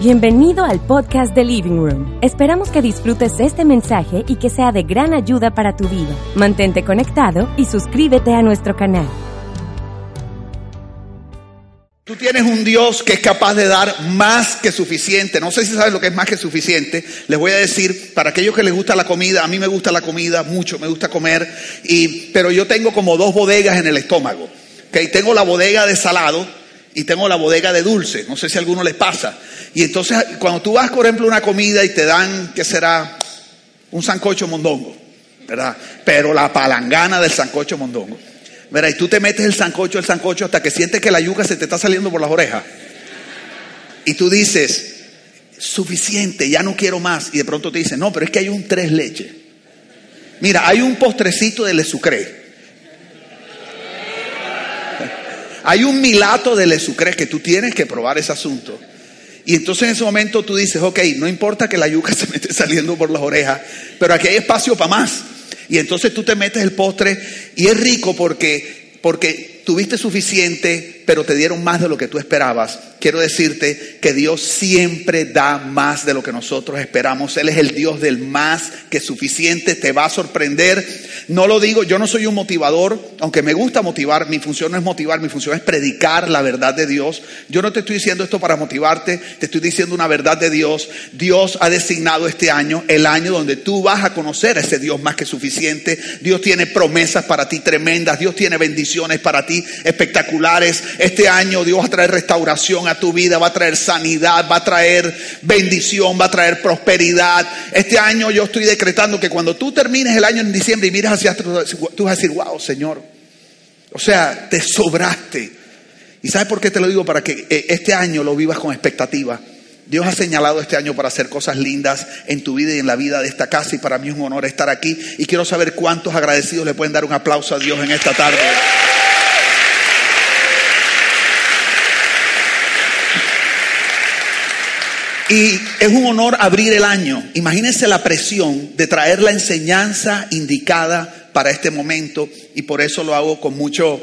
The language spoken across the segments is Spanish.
Bienvenido al podcast de Living Room. Esperamos que disfrutes este mensaje y que sea de gran ayuda para tu vida. Mantente conectado y suscríbete a nuestro canal. Tú tienes un Dios que es capaz de dar más que suficiente. No sé si sabes lo que es más que suficiente. Les voy a decir, para aquellos que les gusta la comida, a mí me gusta la comida mucho, me gusta comer, y, pero yo tengo como dos bodegas en el estómago. ¿okay? Tengo la bodega de salado y tengo la bodega de dulce. No sé si a alguno les pasa. Y entonces, cuando tú vas, por ejemplo, a una comida y te dan, ¿qué será? Un sancocho mondongo, ¿verdad? Pero la palangana del sancocho mondongo. ¿Verdad? Y tú te metes el sancocho, el sancocho, hasta que sientes que la yuca se te está saliendo por las orejas. Y tú dices, suficiente, ya no quiero más. Y de pronto te dicen, no, pero es que hay un tres leches. Mira, hay un postrecito de lesucré. Hay un milato de lesucré que tú tienes que probar ese asunto. Y entonces en ese momento tú dices, ok, no importa que la yuca se me esté saliendo por las orejas, pero aquí hay espacio para más. Y entonces tú te metes el postre y es rico porque, porque tuviste suficiente, pero te dieron más de lo que tú esperabas. Quiero decirte que Dios siempre da más de lo que nosotros esperamos. Él es el Dios del más que suficiente, te va a sorprender. No lo digo, yo no soy un motivador, aunque me gusta motivar, mi función no es motivar, mi función es predicar la verdad de Dios. Yo no te estoy diciendo esto para motivarte, te estoy diciendo una verdad de Dios. Dios ha designado este año, el año donde tú vas a conocer a ese Dios más que suficiente. Dios tiene promesas para ti tremendas, Dios tiene bendiciones para ti espectaculares. Este año Dios va a traer restauración a tu vida, va a traer sanidad, va a traer bendición, va a traer prosperidad. Este año yo estoy decretando que cuando tú termines el año en diciembre y miras hacia atrás, tú vas a decir, wow, Señor. O sea, te sobraste. ¿Y sabes por qué te lo digo? Para que eh, este año lo vivas con expectativa. Dios ha señalado este año para hacer cosas lindas en tu vida y en la vida de esta casa y para mí es un honor estar aquí y quiero saber cuántos agradecidos le pueden dar un aplauso a Dios en esta tarde. Y es un honor abrir el año. Imagínense la presión de traer la enseñanza indicada para este momento y por eso lo hago con mucho,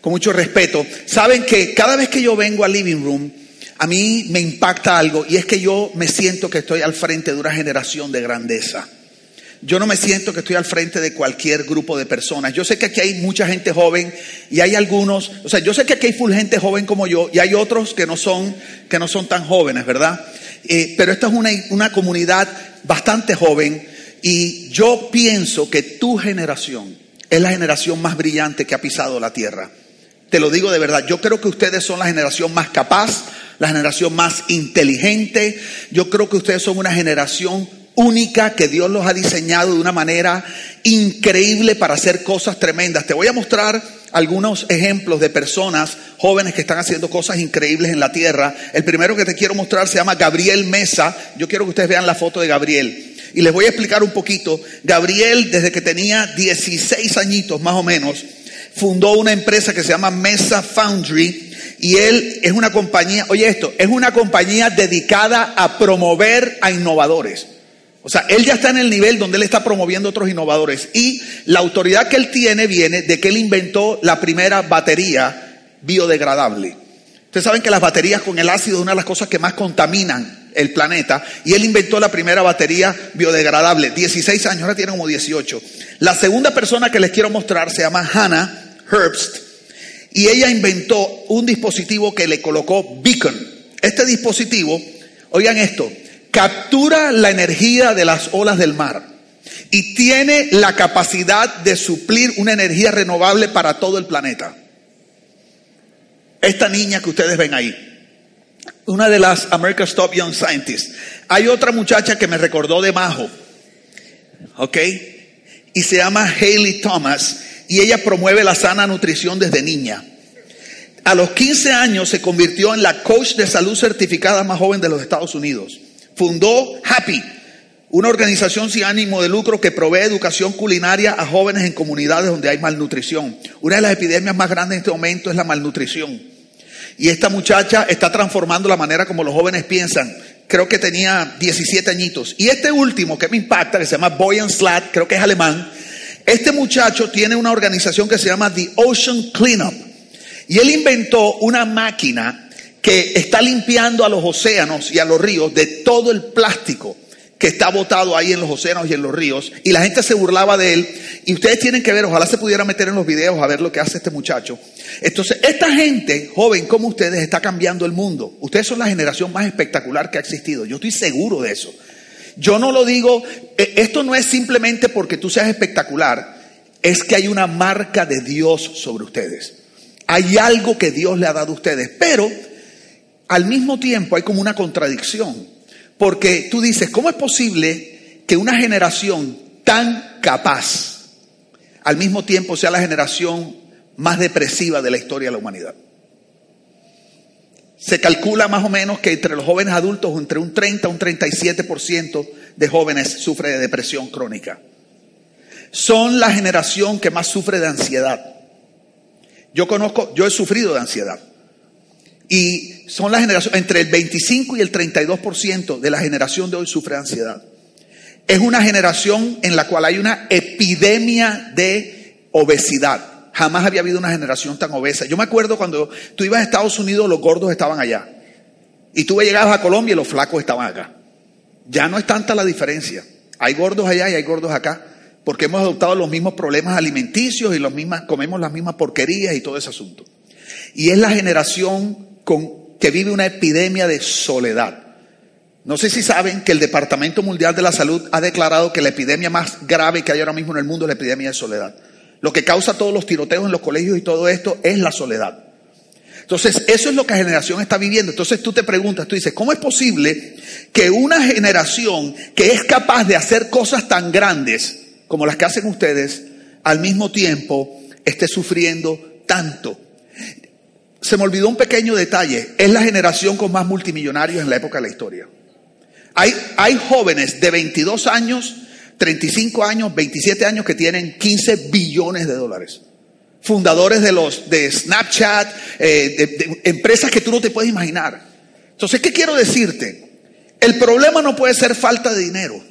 con mucho respeto. Saben que cada vez que yo vengo al living room, a mí me impacta algo y es que yo me siento que estoy al frente de una generación de grandeza. Yo no me siento que estoy al frente de cualquier grupo de personas. Yo sé que aquí hay mucha gente joven y hay algunos, o sea, yo sé que aquí hay full gente joven como yo y hay otros que no son, que no son tan jóvenes, ¿verdad? Eh, pero esta es una, una comunidad bastante joven y yo pienso que tu generación es la generación más brillante que ha pisado la tierra. Te lo digo de verdad, yo creo que ustedes son la generación más capaz, la generación más inteligente, yo creo que ustedes son una generación única que Dios los ha diseñado de una manera increíble para hacer cosas tremendas. Te voy a mostrar algunos ejemplos de personas jóvenes que están haciendo cosas increíbles en la tierra. El primero que te quiero mostrar se llama Gabriel Mesa. Yo quiero que ustedes vean la foto de Gabriel. Y les voy a explicar un poquito. Gabriel, desde que tenía 16 añitos más o menos, fundó una empresa que se llama Mesa Foundry. Y él es una compañía, oye esto, es una compañía dedicada a promover a innovadores. O sea, él ya está en el nivel donde él está promoviendo otros innovadores. Y la autoridad que él tiene viene de que él inventó la primera batería biodegradable. Ustedes saben que las baterías con el ácido es una de las cosas que más contaminan el planeta. Y él inventó la primera batería biodegradable. 16 años, ahora tiene como 18. La segunda persona que les quiero mostrar se llama Hannah Herbst. Y ella inventó un dispositivo que le colocó Beacon. Este dispositivo, oigan esto, captura la energía de las olas del mar y tiene la capacidad de suplir una energía renovable para todo el planeta. Esta niña que ustedes ven ahí, una de las America's Top Young Scientists. Hay otra muchacha que me recordó de Majo, ¿ok? Y se llama Hayley Thomas y ella promueve la sana nutrición desde niña. A los 15 años se convirtió en la coach de salud certificada más joven de los Estados Unidos. Fundó Happy, una organización sin ánimo de lucro que provee educación culinaria a jóvenes en comunidades donde hay malnutrición. Una de las epidemias más grandes en este momento es la malnutrición. Y esta muchacha está transformando la manera como los jóvenes piensan. Creo que tenía 17 añitos. Y este último que me impacta, que se llama Boyan Slat, creo que es alemán, este muchacho tiene una organización que se llama The Ocean Cleanup. Y él inventó una máquina que está limpiando a los océanos y a los ríos de todo el plástico que está botado ahí en los océanos y en los ríos, y la gente se burlaba de él, y ustedes tienen que ver, ojalá se pudiera meter en los videos a ver lo que hace este muchacho. Entonces, esta gente joven como ustedes está cambiando el mundo. Ustedes son la generación más espectacular que ha existido, yo estoy seguro de eso. Yo no lo digo, eh, esto no es simplemente porque tú seas espectacular, es que hay una marca de Dios sobre ustedes. Hay algo que Dios le ha dado a ustedes, pero al mismo tiempo hay como una contradicción. Porque tú dices, ¿cómo es posible que una generación tan capaz al mismo tiempo sea la generación más depresiva de la historia de la humanidad? Se calcula más o menos que entre los jóvenes adultos, entre un 30 y un 37% de jóvenes sufre de depresión crónica. Son la generación que más sufre de ansiedad. Yo conozco, yo he sufrido de ansiedad. Y son la generación, entre el 25 y el 32% de la generación de hoy sufre ansiedad. Es una generación en la cual hay una epidemia de obesidad. Jamás había habido una generación tan obesa. Yo me acuerdo cuando tú ibas a Estados Unidos, los gordos estaban allá. Y tú llegabas a Colombia y los flacos estaban acá. Ya no es tanta la diferencia. Hay gordos allá y hay gordos acá. Porque hemos adoptado los mismos problemas alimenticios y los mismas, comemos las mismas porquerías y todo ese asunto. Y es la generación que vive una epidemia de soledad. No sé si saben que el Departamento Mundial de la Salud ha declarado que la epidemia más grave que hay ahora mismo en el mundo es la epidemia de soledad. Lo que causa todos los tiroteos en los colegios y todo esto es la soledad. Entonces, eso es lo que la generación está viviendo. Entonces tú te preguntas, tú dices, ¿cómo es posible que una generación que es capaz de hacer cosas tan grandes como las que hacen ustedes, al mismo tiempo esté sufriendo tanto? Se me olvidó un pequeño detalle. Es la generación con más multimillonarios en la época de la historia. Hay, jóvenes de 22 años, 35 años, 27 años que tienen 15 billones de dólares. Fundadores de los de Snapchat, eh, de empresas que tú no te puedes imaginar. Entonces, ¿qué quiero decirte? El problema no puede ser falta de dinero.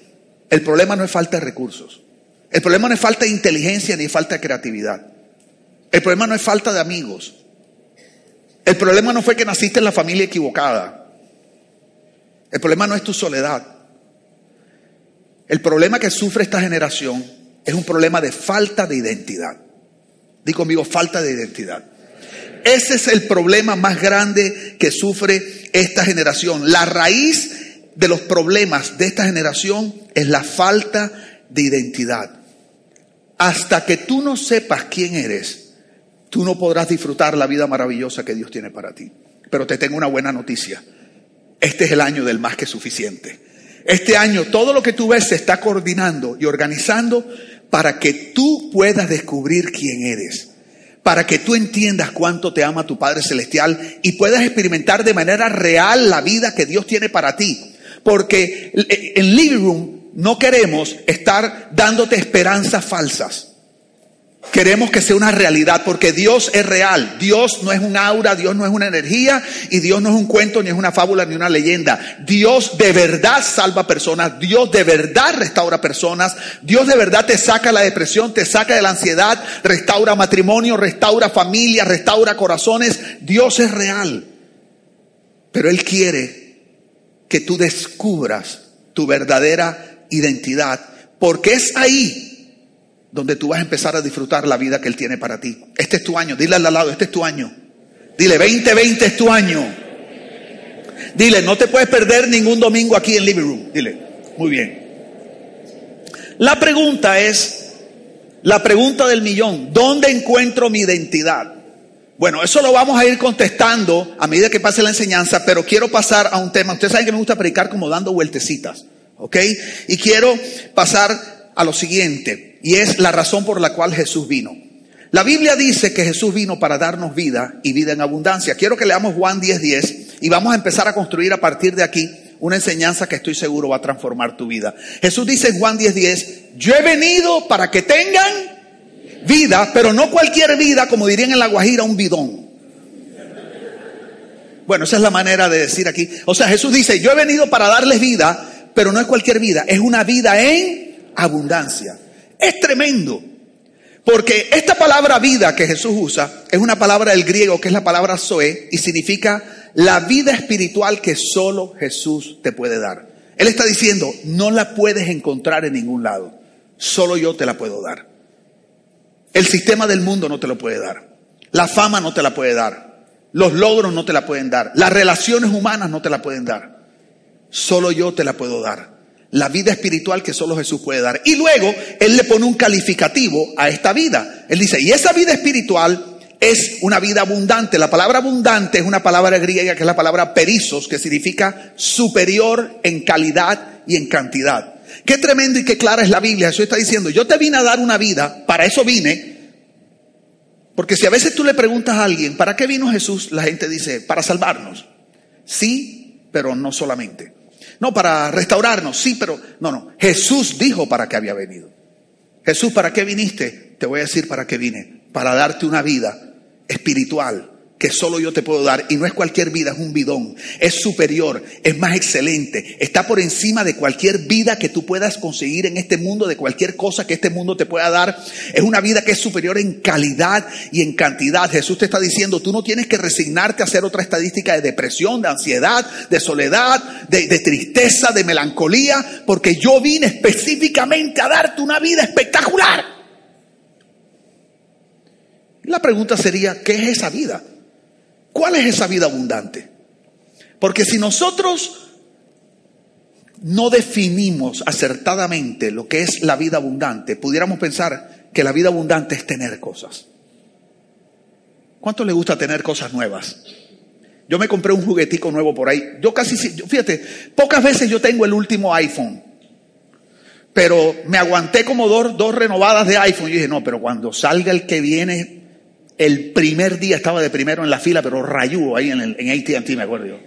El problema no es falta de recursos. El problema no es falta de inteligencia ni falta de creatividad. El problema no es falta de amigos. El problema no fue que naciste en la familia equivocada. El problema no es tu soledad. El problema que sufre esta generación es un problema de falta de identidad. Di conmigo, falta de identidad. Ese es el problema más grande que sufre esta generación. La raíz de los problemas de esta generación es la falta de identidad. Hasta que tú no sepas quién eres, tú no podrás disfrutar la vida maravillosa que Dios tiene para ti. Pero te tengo una buena noticia. Este es el año del más que suficiente. Este año todo lo que tú ves se está coordinando y organizando para que tú puedas descubrir quién eres. Para que tú entiendas cuánto te ama tu Padre Celestial y puedas experimentar de manera real la vida que Dios tiene para ti. Porque en Living Room no queremos estar dándote esperanzas falsas. Queremos que sea una realidad porque Dios es real. Dios no es un aura, Dios no es una energía y Dios no es un cuento, ni es una fábula, ni una leyenda. Dios de verdad salva personas, Dios de verdad restaura personas, Dios de verdad te saca la depresión, te saca de la ansiedad, restaura matrimonio, restaura familia, restaura corazones. Dios es real. Pero Él quiere que tú descubras tu verdadera identidad porque es ahí donde tú vas a empezar a disfrutar la vida que Él tiene para ti. Este es tu año, dile al lado, este es tu año. Dile, 2020 es tu año. Dile, no te puedes perder ningún domingo aquí en Living Room. Dile, muy bien. La pregunta es, la pregunta del millón, ¿dónde encuentro mi identidad? Bueno, eso lo vamos a ir contestando a medida que pase la enseñanza, pero quiero pasar a un tema. Ustedes saben que me gusta predicar como dando vueltecitas, ¿ok? Y quiero pasar a lo siguiente y es la razón por la cual Jesús vino. La Biblia dice que Jesús vino para darnos vida y vida en abundancia. Quiero que leamos Juan 10:10 10, y vamos a empezar a construir a partir de aquí una enseñanza que estoy seguro va a transformar tu vida. Jesús dice en Juan 10:10, 10, yo he venido para que tengan vida, pero no cualquier vida, como dirían en La Guajira, un bidón. Bueno, esa es la manera de decir aquí. O sea, Jesús dice, yo he venido para darles vida, pero no es cualquier vida, es una vida en abundancia. Es tremendo. Porque esta palabra vida que Jesús usa es una palabra del griego que es la palabra zoe y significa la vida espiritual que solo Jesús te puede dar. Él está diciendo, no la puedes encontrar en ningún lado, solo yo te la puedo dar. El sistema del mundo no te lo puede dar, la fama no te la puede dar, los logros no te la pueden dar, las relaciones humanas no te la pueden dar, solo yo te la puedo dar la vida espiritual que solo Jesús puede dar. Y luego Él le pone un calificativo a esta vida. Él dice, y esa vida espiritual es una vida abundante. La palabra abundante es una palabra griega que es la palabra perisos, que significa superior en calidad y en cantidad. Qué tremendo y qué clara es la Biblia. Jesús está diciendo, yo te vine a dar una vida, para eso vine. Porque si a veces tú le preguntas a alguien, ¿para qué vino Jesús? La gente dice, para salvarnos. Sí, pero no solamente. No, para restaurarnos, sí, pero no, no. Jesús dijo para qué había venido. Jesús, ¿para qué viniste? Te voy a decir para qué vine. Para darte una vida espiritual, que solo yo te puedo dar. Y no es cualquier vida, es un bidón. Es superior, es más excelente. Está por encima de cualquier vida que tú puedas conseguir en este mundo, de cualquier cosa que este mundo te pueda dar. Es una vida que es superior en calidad y en cantidad. Jesús te está diciendo, tú no tienes que resignarte a hacer otra estadística de depresión, de ansiedad, de soledad, de, de tristeza, de melancolía, porque yo vine específicamente a darte una vida espectacular. La pregunta sería, ¿qué es esa vida? ¿Cuál es esa vida abundante? Porque si nosotros no definimos acertadamente lo que es la vida abundante, pudiéramos pensar que la vida abundante es tener cosas. ¿Cuánto le gusta tener cosas nuevas? Yo me compré un juguetico nuevo por ahí. Yo casi, fíjate, pocas veces yo tengo el último iPhone. Pero me aguanté como dos, dos renovadas de iPhone. Y dije, no, pero cuando salga el que viene, el primer día estaba de primero en la fila, pero rayúo ahí en ATT, me acuerdo yo.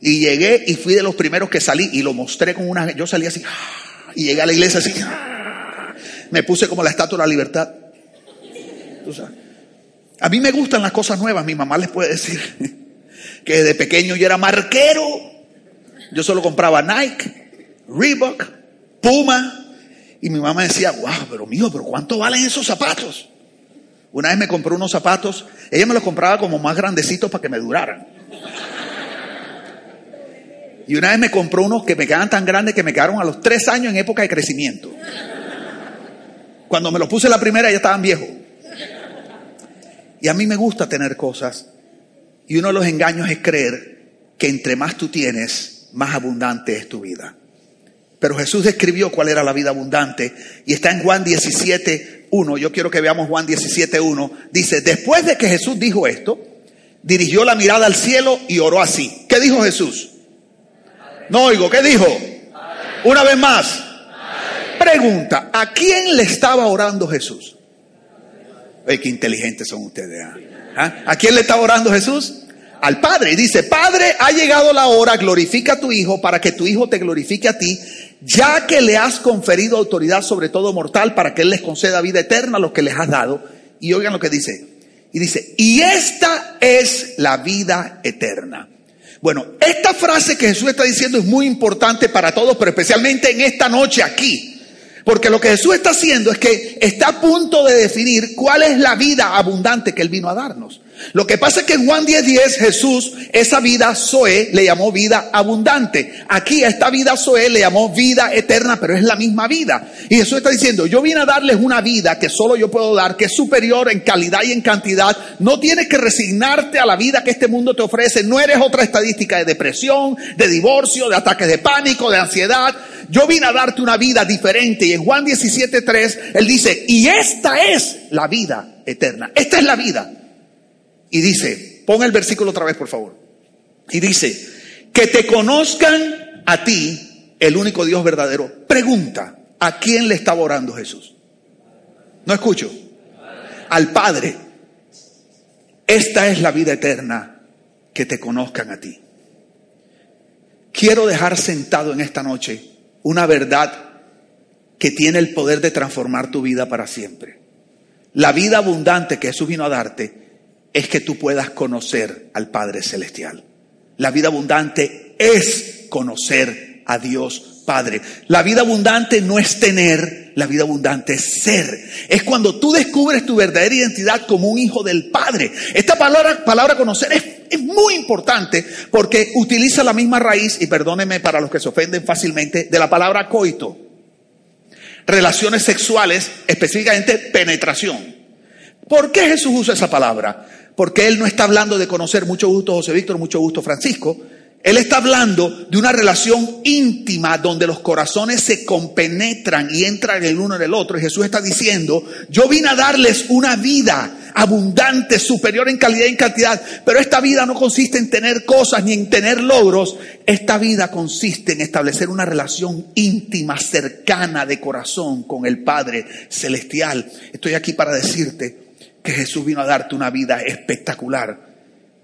Y llegué y fui de los primeros que salí y lo mostré con una... Yo salí así, y llegué a la iglesia así, me puse como la estatua de la libertad. A mí me gustan las cosas nuevas, mi mamá les puede decir que de pequeño yo era marquero. Yo solo compraba Nike, Reebok, Puma. Y mi mamá decía, wow, pero mío, pero ¿cuánto valen esos zapatos? Una vez me compró unos zapatos, ella me los compraba como más grandecitos para que me duraran. Y una vez me compró unos que me quedaban tan grandes que me quedaron a los tres años en época de crecimiento. Cuando me los puse la primera ya estaban viejos. Y a mí me gusta tener cosas. Y uno de los engaños es creer que entre más tú tienes, más abundante es tu vida. Pero Jesús describió cuál era la vida abundante y está en Juan 17, yo quiero que veamos Juan 17.1, dice, después de que Jesús dijo esto, dirigió la mirada al cielo y oró así. ¿Qué dijo Jesús? No oigo, ¿qué dijo? Una vez más. Pregunta, ¿a quién le estaba orando Jesús? Ay, qué inteligentes son ustedes. ¿ah? ¿Ah? ¿A quién le estaba orando Jesús? Al Padre. Dice, Padre, ha llegado la hora, glorifica a tu Hijo para que tu Hijo te glorifique a ti ya que le has conferido autoridad sobre todo mortal para que Él les conceda vida eterna a los que les has dado. Y oigan lo que dice. Y dice, y esta es la vida eterna. Bueno, esta frase que Jesús está diciendo es muy importante para todos, pero especialmente en esta noche aquí. Porque lo que Jesús está haciendo es que está a punto de definir cuál es la vida abundante que Él vino a darnos. Lo que pasa es que en Juan 10:10 10, Jesús esa vida Zoe le llamó vida abundante. Aquí a esta vida Zoe le llamó vida eterna, pero es la misma vida. Y Jesús está diciendo, yo vine a darles una vida que solo yo puedo dar, que es superior en calidad y en cantidad. No tienes que resignarte a la vida que este mundo te ofrece. No eres otra estadística de depresión, de divorcio, de ataques de pánico, de ansiedad. Yo vine a darte una vida diferente. Y en Juan 17:3 Él dice, y esta es la vida eterna. Esta es la vida. Y dice, pon el versículo otra vez, por favor. Y dice, que te conozcan a ti, el único Dios verdadero. Pregunta, ¿a quién le estaba orando Jesús? No escucho. al Padre. Esta es la vida eterna, que te conozcan a ti. Quiero dejar sentado en esta noche una verdad que tiene el poder de transformar tu vida para siempre. La vida abundante que Jesús vino a darte es que tú puedas conocer al Padre Celestial. La vida abundante es conocer a Dios Padre. La vida abundante no es tener, la vida abundante es ser. Es cuando tú descubres tu verdadera identidad como un hijo del Padre. Esta palabra, palabra conocer es, es muy importante porque utiliza la misma raíz, y perdónenme para los que se ofenden fácilmente, de la palabra coito. Relaciones sexuales, específicamente penetración. ¿Por qué Jesús usa esa palabra? Porque Él no está hablando de conocer mucho gusto José Víctor, mucho gusto Francisco, él está hablando de una relación íntima donde los corazones se compenetran y entran el uno en el otro. Y Jesús está diciendo, yo vine a darles una vida abundante, superior en calidad y en cantidad, pero esta vida no consiste en tener cosas ni en tener logros. Esta vida consiste en establecer una relación íntima, cercana de corazón con el Padre Celestial. Estoy aquí para decirte que Jesús vino a darte una vida espectacular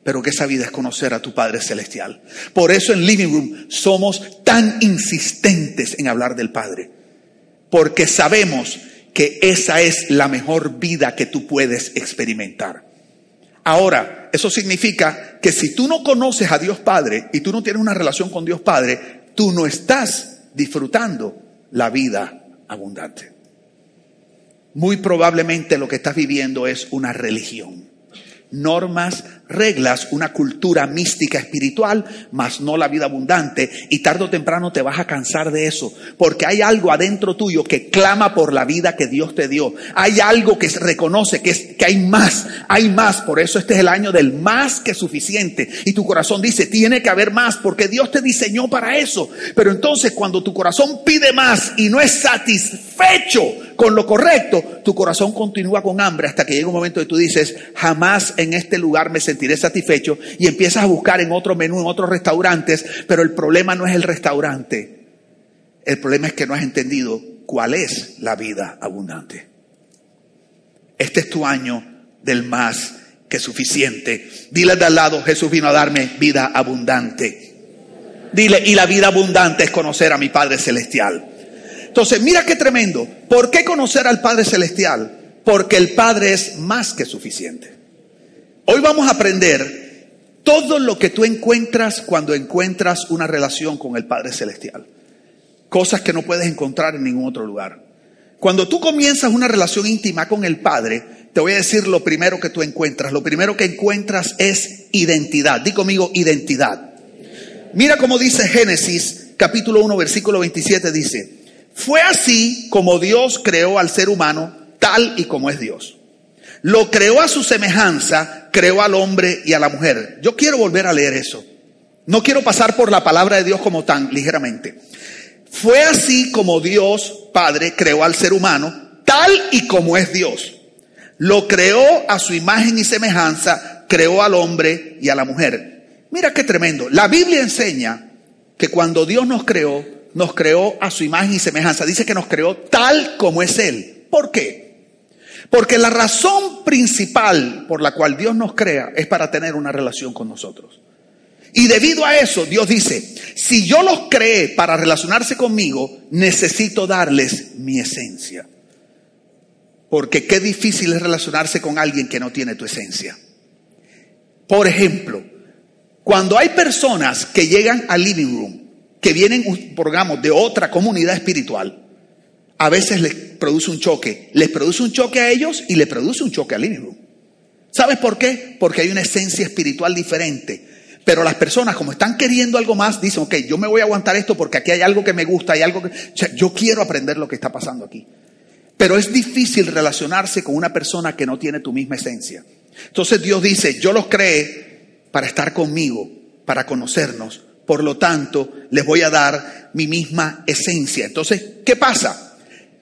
pero que esa vida es conocer a tu Padre Celestial. Por eso en Living Room somos tan insistentes en hablar del Padre, porque sabemos que esa es la mejor vida que tú puedes experimentar. Ahora, eso significa que si tú no conoces a Dios Padre y tú no tienes una relación con Dios Padre, tú no estás disfrutando la vida abundante. Muy probablemente lo que estás viviendo es una religión. Normas, reglas, una cultura mística espiritual, mas no la vida abundante. Y tarde o temprano te vas a cansar de eso, porque hay algo adentro tuyo que clama por la vida que Dios te dio. Hay algo que reconoce que, es, que hay más, hay más. Por eso este es el año del más que suficiente. Y tu corazón dice, tiene que haber más, porque Dios te diseñó para eso. Pero entonces cuando tu corazón pide más y no es satisfecho con lo correcto, tu corazón continúa con hambre hasta que llega un momento y tú dices, jamás en este lugar me satisfecho y empiezas a buscar en otro menú, en otros restaurantes, pero el problema no es el restaurante. El problema es que no has entendido cuál es la vida abundante. Este es tu año del más que suficiente. Dile de al lado, Jesús vino a darme vida abundante. Dile, y la vida abundante es conocer a mi Padre Celestial. Entonces, mira qué tremendo. ¿Por qué conocer al Padre Celestial? Porque el Padre es más que suficiente. Hoy vamos a aprender todo lo que tú encuentras cuando encuentras una relación con el Padre Celestial. Cosas que no puedes encontrar en ningún otro lugar. Cuando tú comienzas una relación íntima con el Padre, te voy a decir lo primero que tú encuentras. Lo primero que encuentras es identidad. Di conmigo identidad. Mira cómo dice Génesis capítulo 1 versículo 27 dice, fue así como Dios creó al ser humano tal y como es Dios. Lo creó a su semejanza, creó al hombre y a la mujer. Yo quiero volver a leer eso. No quiero pasar por la palabra de Dios como tan ligeramente. Fue así como Dios Padre creó al ser humano, tal y como es Dios. Lo creó a su imagen y semejanza, creó al hombre y a la mujer. Mira qué tremendo. La Biblia enseña que cuando Dios nos creó, nos creó a su imagen y semejanza. Dice que nos creó tal como es Él. ¿Por qué? Porque la razón principal por la cual Dios nos crea es para tener una relación con nosotros. Y debido a eso, Dios dice, si yo los creé para relacionarse conmigo, necesito darles mi esencia. Porque qué difícil es relacionarse con alguien que no tiene tu esencia. Por ejemplo, cuando hay personas que llegan al living room, que vienen, digamos, de otra comunidad espiritual, a veces les produce un choque. Les produce un choque a ellos y les produce un choque al living ¿Sabes por qué? Porque hay una esencia espiritual diferente. Pero las personas, como están queriendo algo más, dicen, ok, yo me voy a aguantar esto porque aquí hay algo que me gusta, hay algo que... Yo quiero aprender lo que está pasando aquí. Pero es difícil relacionarse con una persona que no tiene tu misma esencia. Entonces Dios dice, yo los creé para estar conmigo, para conocernos. Por lo tanto, les voy a dar mi misma esencia. Entonces, ¿qué pasa?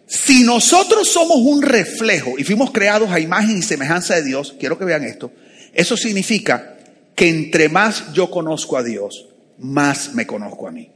Si nosotros somos un reflejo y fuimos creados a imagen y semejanza de Dios, quiero que vean esto, eso significa que entre más yo conozco a Dios, más me conozco a mí.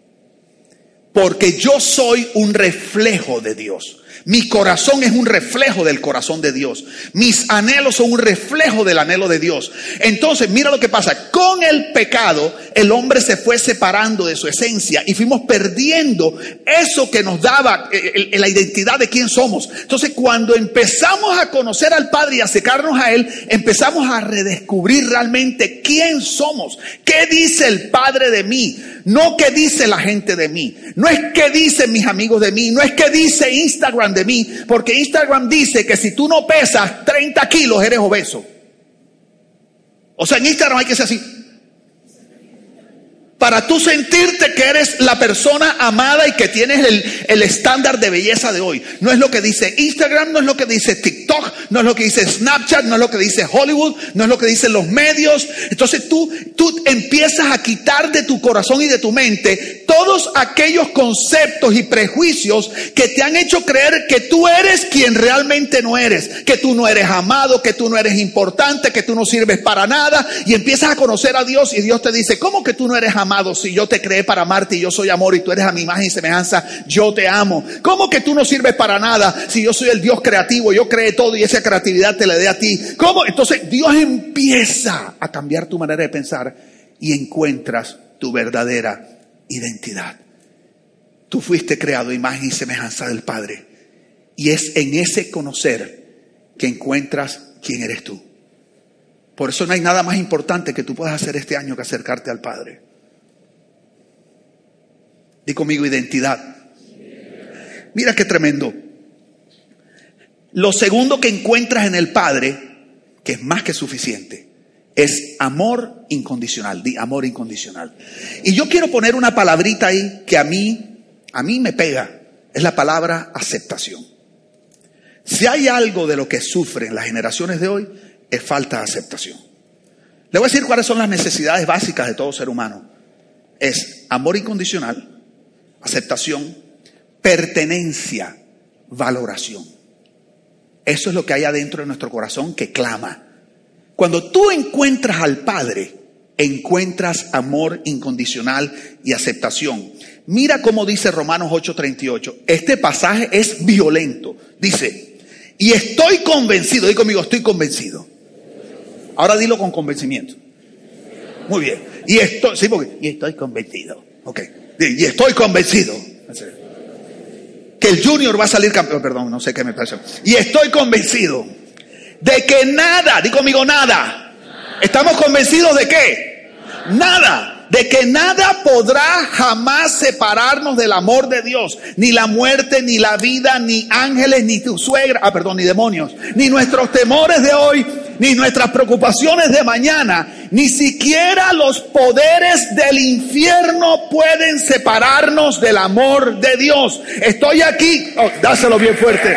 porque yo soy un reflejo de Dios. Mi corazón es un reflejo del corazón de Dios. Mis anhelos son un reflejo del anhelo de Dios. Entonces, mira lo que pasa. Con el pecado, el hombre se fue separando de su esencia y fuimos perdiendo eso que nos daba eh, la identidad de quién somos. Entonces, cuando empezamos a conocer al Padre y a acercarnos a Él, empezamos a redescubrir realmente quién somos. ¿Qué dice el Padre de mí? No qué dice la gente de mí. No es qué dicen mis amigos de mí. No es qué dice Instagram de mí, porque Instagram dice que si tú no pesas 30 kilos eres obeso. O sea, en Instagram hay que ser así para tú sentirte que eres la persona amada y que tienes el, estándar de belleza de hoy. No es lo que dice Instagram, no es lo que dice TikTok, no es lo que dice Snapchat, no es lo que dice Hollywood, no es lo que dicen los medios. Entonces tú, tú empiezas a quitar de tu corazón y de tu mente todos aquellos conceptos y prejuicios que te han hecho creer que tú eres quien realmente no eres, que tú no eres amado, que tú no eres importante, que tú no sirves para nada y empiezas a conocer a Dios y Dios te dice, ¿cómo que tú no eres amado? Si yo te creé para amarte y yo soy amor y tú eres a mi imagen y semejanza, yo te amo. ¿Cómo que tú no sirves para nada si yo soy el Dios creativo, yo creé todo y esa creatividad te la dé a ti? ¿Cómo? Entonces Dios empieza a cambiar tu manera de pensar y encuentras tu verdadera identidad. Tú fuiste creado imagen y semejanza del Padre. Y es en ese conocer que encuentras quién eres tú. Por eso no hay nada más importante que tú puedas hacer este año que acercarte al Padre. Di conmigo identidad. Mira qué tremendo. Lo segundo que encuentras en el Padre, que es más que suficiente, es amor incondicional. Di amor incondicional. Y yo quiero poner una palabrita ahí que a mí, a mí me pega. Es la palabra aceptación. Si hay algo de lo que sufren las generaciones de hoy, es falta de aceptación. Le voy a decir cuáles son las necesidades básicas de todo ser humano. Es amor incondicional, aceptación, pertenencia, valoración. Eso es lo que hay adentro de nuestro corazón que clama. Cuando tú encuentras al Padre, encuentras amor incondicional y aceptación. Mira cómo dice Romanos 8:38. Este pasaje es violento. Dice, y estoy convencido, di conmigo, estoy convencido. Ahora dilo con convencimiento. Muy bien. Y estoy, sí, porque, y estoy convencido. Ok. Y estoy convencido que el Junior va a salir campeón. Perdón, no sé qué me pasó. Y estoy convencido de que nada, digo conmigo nada. ¿Estamos convencidos de qué? Nada de que nada podrá jamás separarnos del amor de Dios, ni la muerte, ni la vida, ni ángeles, ni tu suegra, ah, perdón, ni demonios, ni nuestros temores de hoy, ni nuestras preocupaciones de mañana, ni siquiera los poderes del infierno pueden separarnos del amor de Dios. Estoy aquí, oh, dáselo bien fuerte.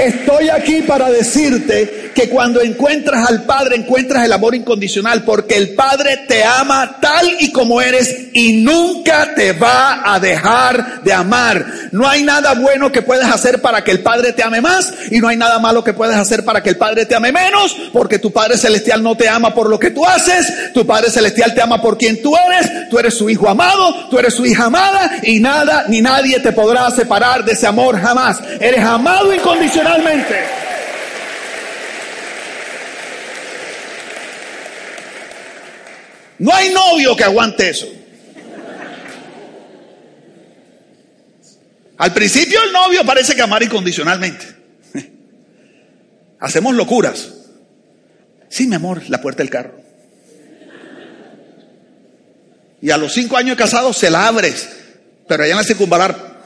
Estoy aquí para decirte que cuando encuentras al Padre encuentras el amor incondicional, porque el Padre te ama tal y como eres y nunca te va a dejar de amar. No hay nada bueno que puedas hacer para que el Padre te ame más y no hay nada malo que puedas hacer para que el Padre te ame menos, porque tu Padre Celestial no te ama por lo que tú haces, tu Padre Celestial te ama por quien tú eres, tú eres su hijo amado, tú eres su hija amada y nada ni nadie te podrá separar de ese amor jamás. Eres amado incondicionalmente. No hay novio que aguante eso. Al principio el novio parece que amar incondicionalmente. Hacemos locuras. Sí, mi amor, la puerta del carro. Y a los cinco años de se la abres, pero allá en la circunvalar.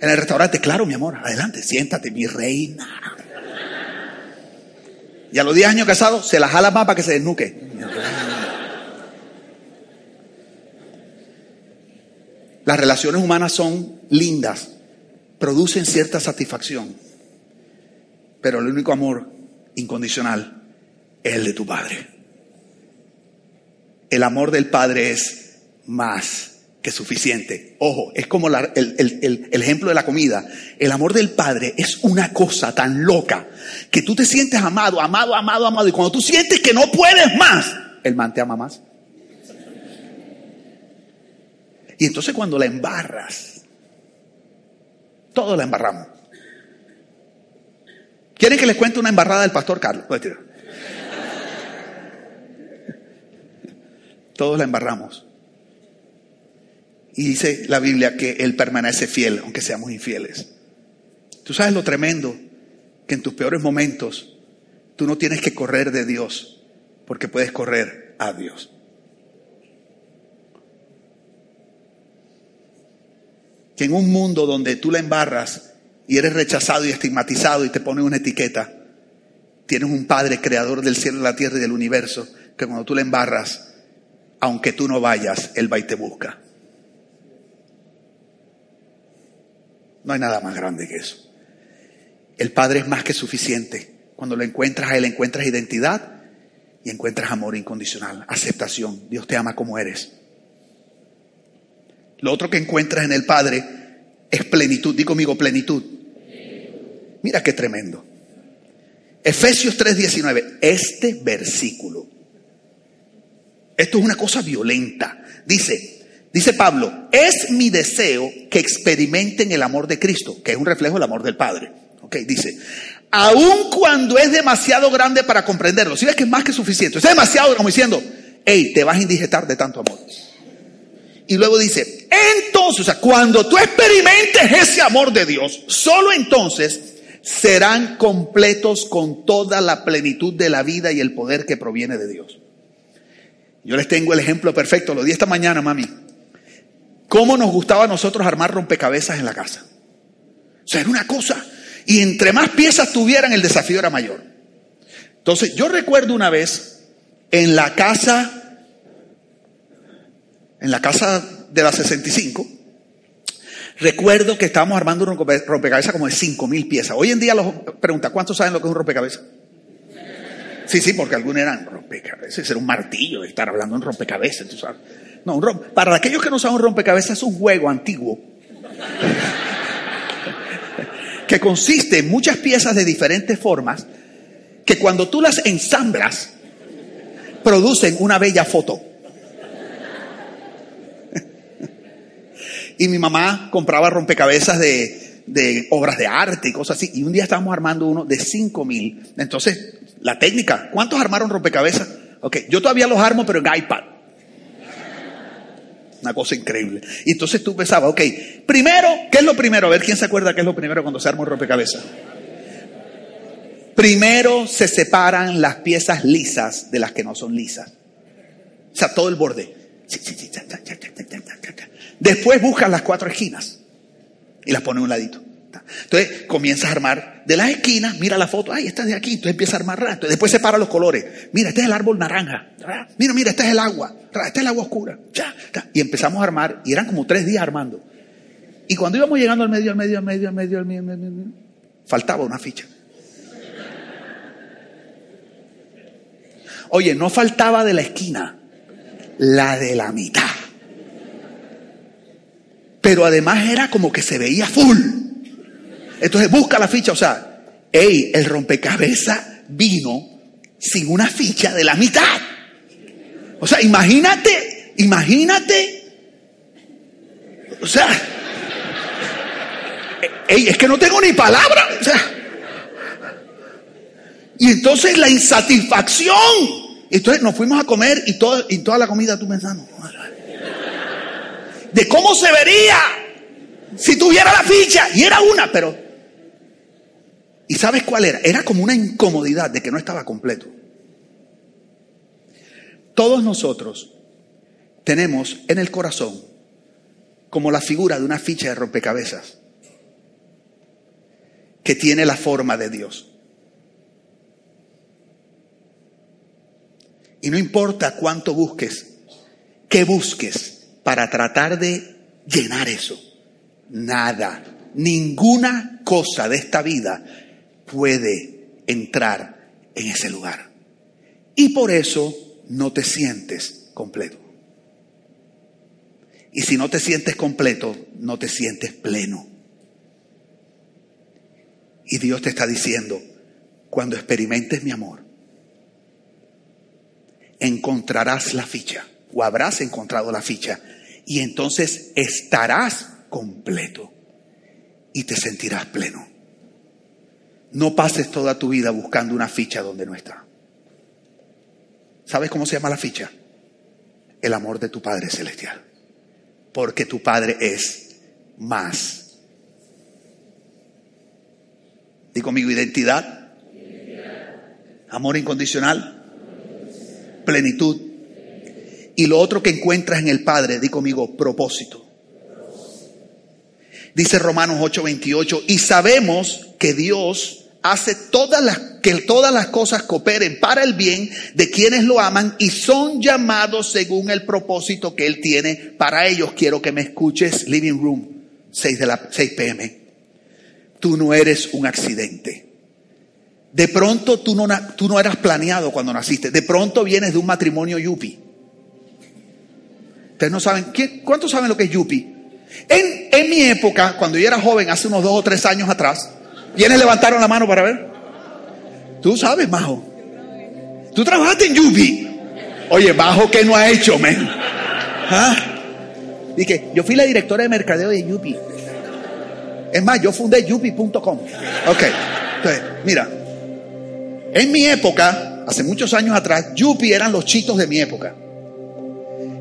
En el restaurante, claro, mi amor, adelante, siéntate, mi reina. Y a los 10 años casados se la jala más para que se desnuque. Las relaciones humanas son lindas, producen cierta satisfacción, pero el único amor incondicional es el de tu Padre. El amor del Padre es más que suficiente. Ojo, es como la- el, el- el- el ejemplo de la comida. El amor del Padre es una cosa tan loca que tú te sientes amado, amado, amado, amado. Y cuando tú sientes que no puedes más, el man te ama más. Y entonces cuando la embarras, todo la embarramos. ¿Quieren que les cuente una embarrada del pastor Carlos? Todos la embarramos. Y dice la Biblia que Él permanece fiel, aunque seamos infieles. Tú sabes lo tremendo, que en tus peores momentos tú no tienes que correr de Dios, porque puedes correr a Dios. Que en un mundo donde tú la embarras y eres rechazado y estigmatizado y te ponen una etiqueta, tienes un Padre creador del cielo, la tierra y del universo, que cuando tú la embarras, aunque tú no vayas, Él va y te busca. No hay nada más grande que eso. El Padre es más que suficiente. Cuando lo encuentras a Él, encuentras identidad y encuentras amor incondicional, aceptación. Dios te ama como eres. Lo otro que encuentras en el Padre es plenitud. Di conmigo plenitud. Mira qué tremendo. Efesios 3:19. Este versículo. Esto es una cosa violenta. Dice, dice Pablo, es mi deseo que experimenten el amor de Cristo, que es un reflejo del amor del Padre. Ok, dice, aun cuando es demasiado grande para comprenderlo. Si ves que es más que suficiente. Es demasiado como diciendo, hey, te vas a indigestar de tanto amor. Y luego dice, entonces, o sea, cuando tú experimentes ese amor de Dios, solo entonces serán completos con toda la plenitud de la vida y el poder que proviene de Dios. Yo les tengo el ejemplo perfecto, lo di esta mañana, mami. ¿Cómo nos gustaba a nosotros armar rompecabezas en la casa? O sea, era una cosa. Y entre más piezas tuvieran, el desafío era mayor. Entonces, yo recuerdo una vez en la casa en la casa de la 65, recuerdo que estábamos armando un rompe- rompecabezas como de 5 mil piezas. Hoy en día los pregunta, ¿cuántos saben lo que es un rompecabezas? Sí, sí, porque algunos eran rompecabezas, era un martillo estar hablando en rompecabezas, tú sabes. No, un rom- para aquellos que no saben, un rompecabezas es un juego antiguo que consiste en muchas piezas de diferentes formas que cuando tú las ensamblas producen una bella foto. Y mi mamá compraba rompecabezas de, de obras de arte y cosas así. Y un día estábamos armando uno de 5 mil. Entonces, la técnica, ¿cuántos armaron rompecabezas? Ok, yo todavía los armo, pero en iPad. Una cosa increíble. Y entonces tú pensabas, ok, primero, ¿qué es lo primero? A ver quién se acuerda qué es lo primero cuando se arma un rompecabezas. Primero se separan las piezas lisas de las que no son lisas. O sea, todo el borde. Después buscan las cuatro esquinas y las ponen a un ladito. Entonces comienzas a armar de las esquinas, mira la foto, ay, esta es de aquí, entonces empieza a armar, ra. Entonces, después separa los colores. Mira, este es el árbol naranja, ra. mira, mira, este es el agua, este es el agua oscura. Y empezamos a armar, y eran como tres días armando. Y cuando íbamos llegando al medio, al medio, al medio, al medio, al medio, al medio, al medio, faltaba una ficha. Oye, no faltaba de la esquina, la de la mitad. Pero además era como que se veía full. Entonces busca la ficha, o sea, hey, el rompecabezas vino sin una ficha de la mitad. O sea, imagínate, imagínate. O sea, ey, es que no tengo ni palabra. O sea, y entonces la insatisfacción. Entonces nos fuimos a comer y, todo, y toda la comida tú pensando. De cómo se vería si tuviera la ficha. Y era una, pero... ¿Y sabes cuál era? Era como una incomodidad de que no estaba completo. Todos nosotros tenemos en el corazón como la figura de una ficha de rompecabezas que tiene la forma de Dios. Y no importa cuánto busques, qué busques para tratar de llenar eso. Nada, ninguna cosa de esta vida puede entrar en ese lugar. Y por eso no te sientes completo. Y si no te sientes completo, no te sientes pleno. Y Dios te está diciendo, cuando experimentes mi amor, encontrarás la ficha o habrás encontrado la ficha y entonces estarás completo y te sentirás pleno. No pases toda tu vida buscando una ficha donde no está. ¿Sabes cómo se llama la ficha? El amor de tu Padre Celestial. Porque tu Padre es más. Di conmigo identidad, amor incondicional, plenitud. Y lo otro que encuentras en el Padre, di conmigo, propósito. Dice Romanos 8:28, y sabemos que Dios hace todas las, que todas las cosas cooperen para el bien de quienes lo aman y son llamados según el propósito que Él tiene para ellos. Quiero que me escuches, Living Room, 6, de la, 6 pm. Tú no eres un accidente. De pronto tú no, tú no eras planeado cuando naciste. De pronto vienes de un matrimonio yupi. Ustedes no saben, ¿cuántos saben lo que es yupi? En, en mi época, cuando yo era joven, hace unos dos o tres años atrás, ¿Quiénes levantaron la mano para ver? Tú sabes, Majo. Tú trabajaste en Yupi. Oye, Majo, ¿qué no ha hecho, men? ¿Ah? Dije, yo fui la directora de mercadeo de Yupi. Es más, yo fundé yupi.com. Ok. Entonces, mira. En mi época, hace muchos años atrás, Yupi eran los chitos de mi época.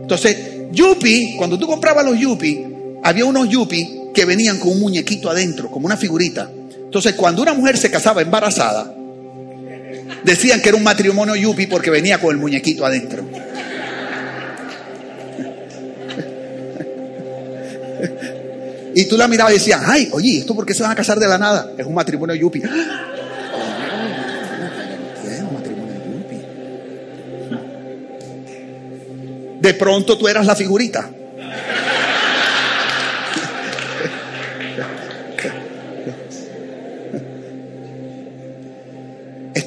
Entonces, Yupi, cuando tú comprabas los Yupi, había unos Yupi que venían con un muñequito adentro, como una figurita. Entonces, cuando una mujer se casaba embarazada, decían que era un matrimonio yupi porque venía con el muñequito adentro. Y tú la mirabas y decías, ay, oye, ¿esto por qué se van a casar de la nada? Es un matrimonio yupi. Es un matrimonio. De pronto tú eras la figurita.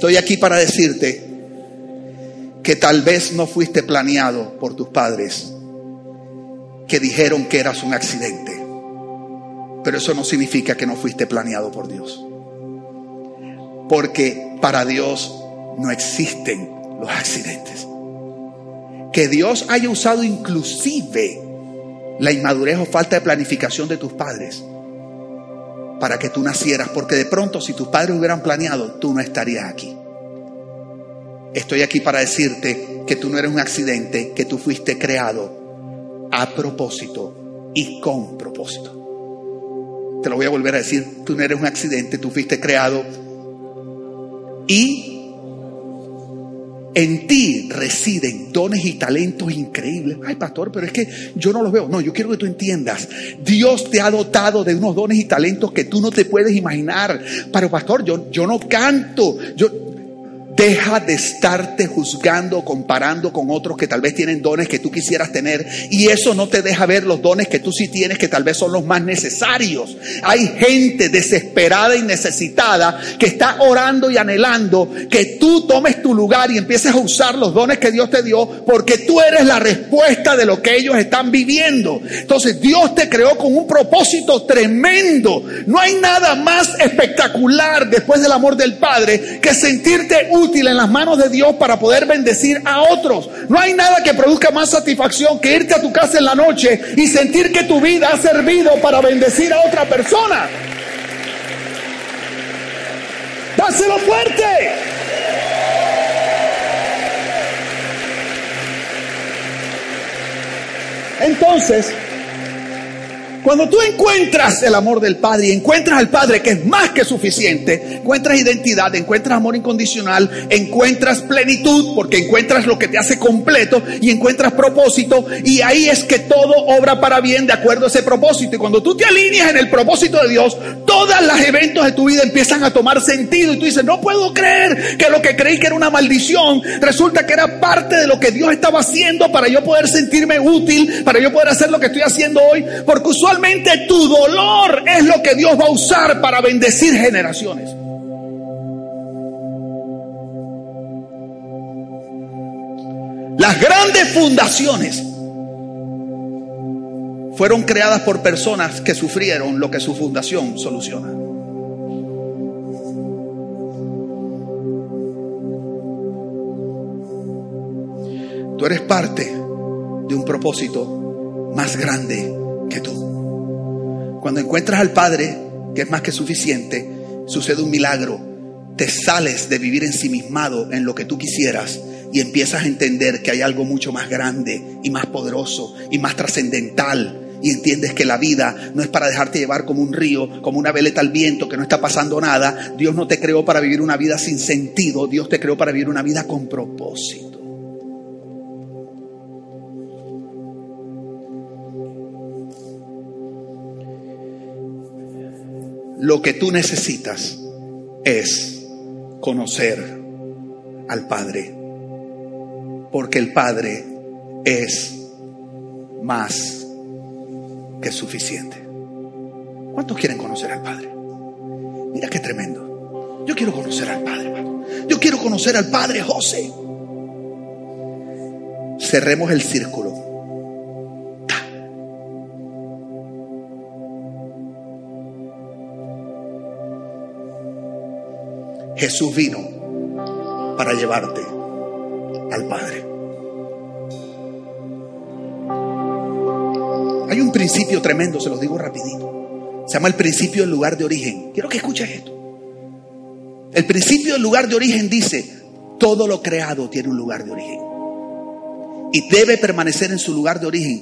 Estoy aquí para decirte que tal vez no fuiste planeado por tus padres, que dijeron que eras un accidente, pero eso no significa que no fuiste planeado por Dios. Porque para Dios no existen los accidentes. Que Dios haya usado inclusive la inmadurez o falta de planificación de tus padres para que tú nacieras, porque de pronto si tus padres hubieran planeado, tú no estarías aquí. Estoy aquí para decirte que tú no eres un accidente, que tú fuiste creado a propósito y con propósito. Te lo voy a volver a decir, tú no eres un accidente, tú fuiste creado y en ti residen dones y talentos increíbles. Ay, pastor, pero es que yo no los veo. No, yo quiero que tú entiendas. Dios te ha dotado de unos dones y talentos que tú no te puedes imaginar. Pero, pastor, yo, yo no canto. Yo, Deja de estarte juzgando, comparando con otros que tal vez tienen dones que tú quisieras tener y eso no te deja ver los dones que tú sí tienes que tal vez son los más necesarios. Hay gente desesperada y necesitada que está orando y anhelando que tú tomes tu lugar y empieces a usar los dones que Dios te dio porque tú eres la respuesta de lo que ellos están viviendo. Entonces Dios te creó con un propósito tremendo. No hay nada más espectacular después del amor del Padre que sentirte útil útil en las manos de Dios para poder bendecir a otros. No hay nada que produzca más satisfacción que irte a tu casa en la noche y sentir que tu vida ha servido para bendecir a otra persona. Dáselo fuerte. Entonces, cuando tú encuentras el amor del Padre y encuentras al Padre que es más que suficiente, encuentras identidad, encuentras amor incondicional, encuentras plenitud porque encuentras lo que te hace completo y encuentras propósito y ahí es que todo obra para bien de acuerdo a ese propósito. Y cuando tú te alineas en el propósito de Dios, todos los eventos de tu vida empiezan a tomar sentido y tú dices, no puedo creer que lo que creí que era una maldición resulta que era parte de lo que Dios estaba haciendo para yo poder sentirme útil, para yo poder hacer lo que estoy haciendo hoy, porque usualmente tu dolor es lo que Dios va a usar para bendecir generaciones. Las grandes fundaciones fueron creadas por personas que sufrieron lo que su fundación soluciona. Tú eres parte de un propósito más grande que tú. Cuando encuentras al Padre, que es más que suficiente, sucede un milagro. Te sales de vivir ensimismado en lo que tú quisieras y empiezas a entender que hay algo mucho más grande y más poderoso y más trascendental. Y entiendes que la vida no es para dejarte llevar como un río, como una veleta al viento, que no está pasando nada. Dios no te creó para vivir una vida sin sentido. Dios te creó para vivir una vida con propósito. Lo que tú necesitas es conocer al Padre, porque el Padre es más que suficiente. ¿Cuántos quieren conocer al Padre? Mira qué tremendo. Yo quiero conocer al Padre, Yo quiero conocer al Padre José. Cerremos el círculo. Jesús vino para llevarte al Padre. Hay un principio tremendo, se los digo rapidito. Se llama el principio del lugar de origen. Quiero que escuches esto. El principio del lugar de origen dice, todo lo creado tiene un lugar de origen. Y debe permanecer en su lugar de origen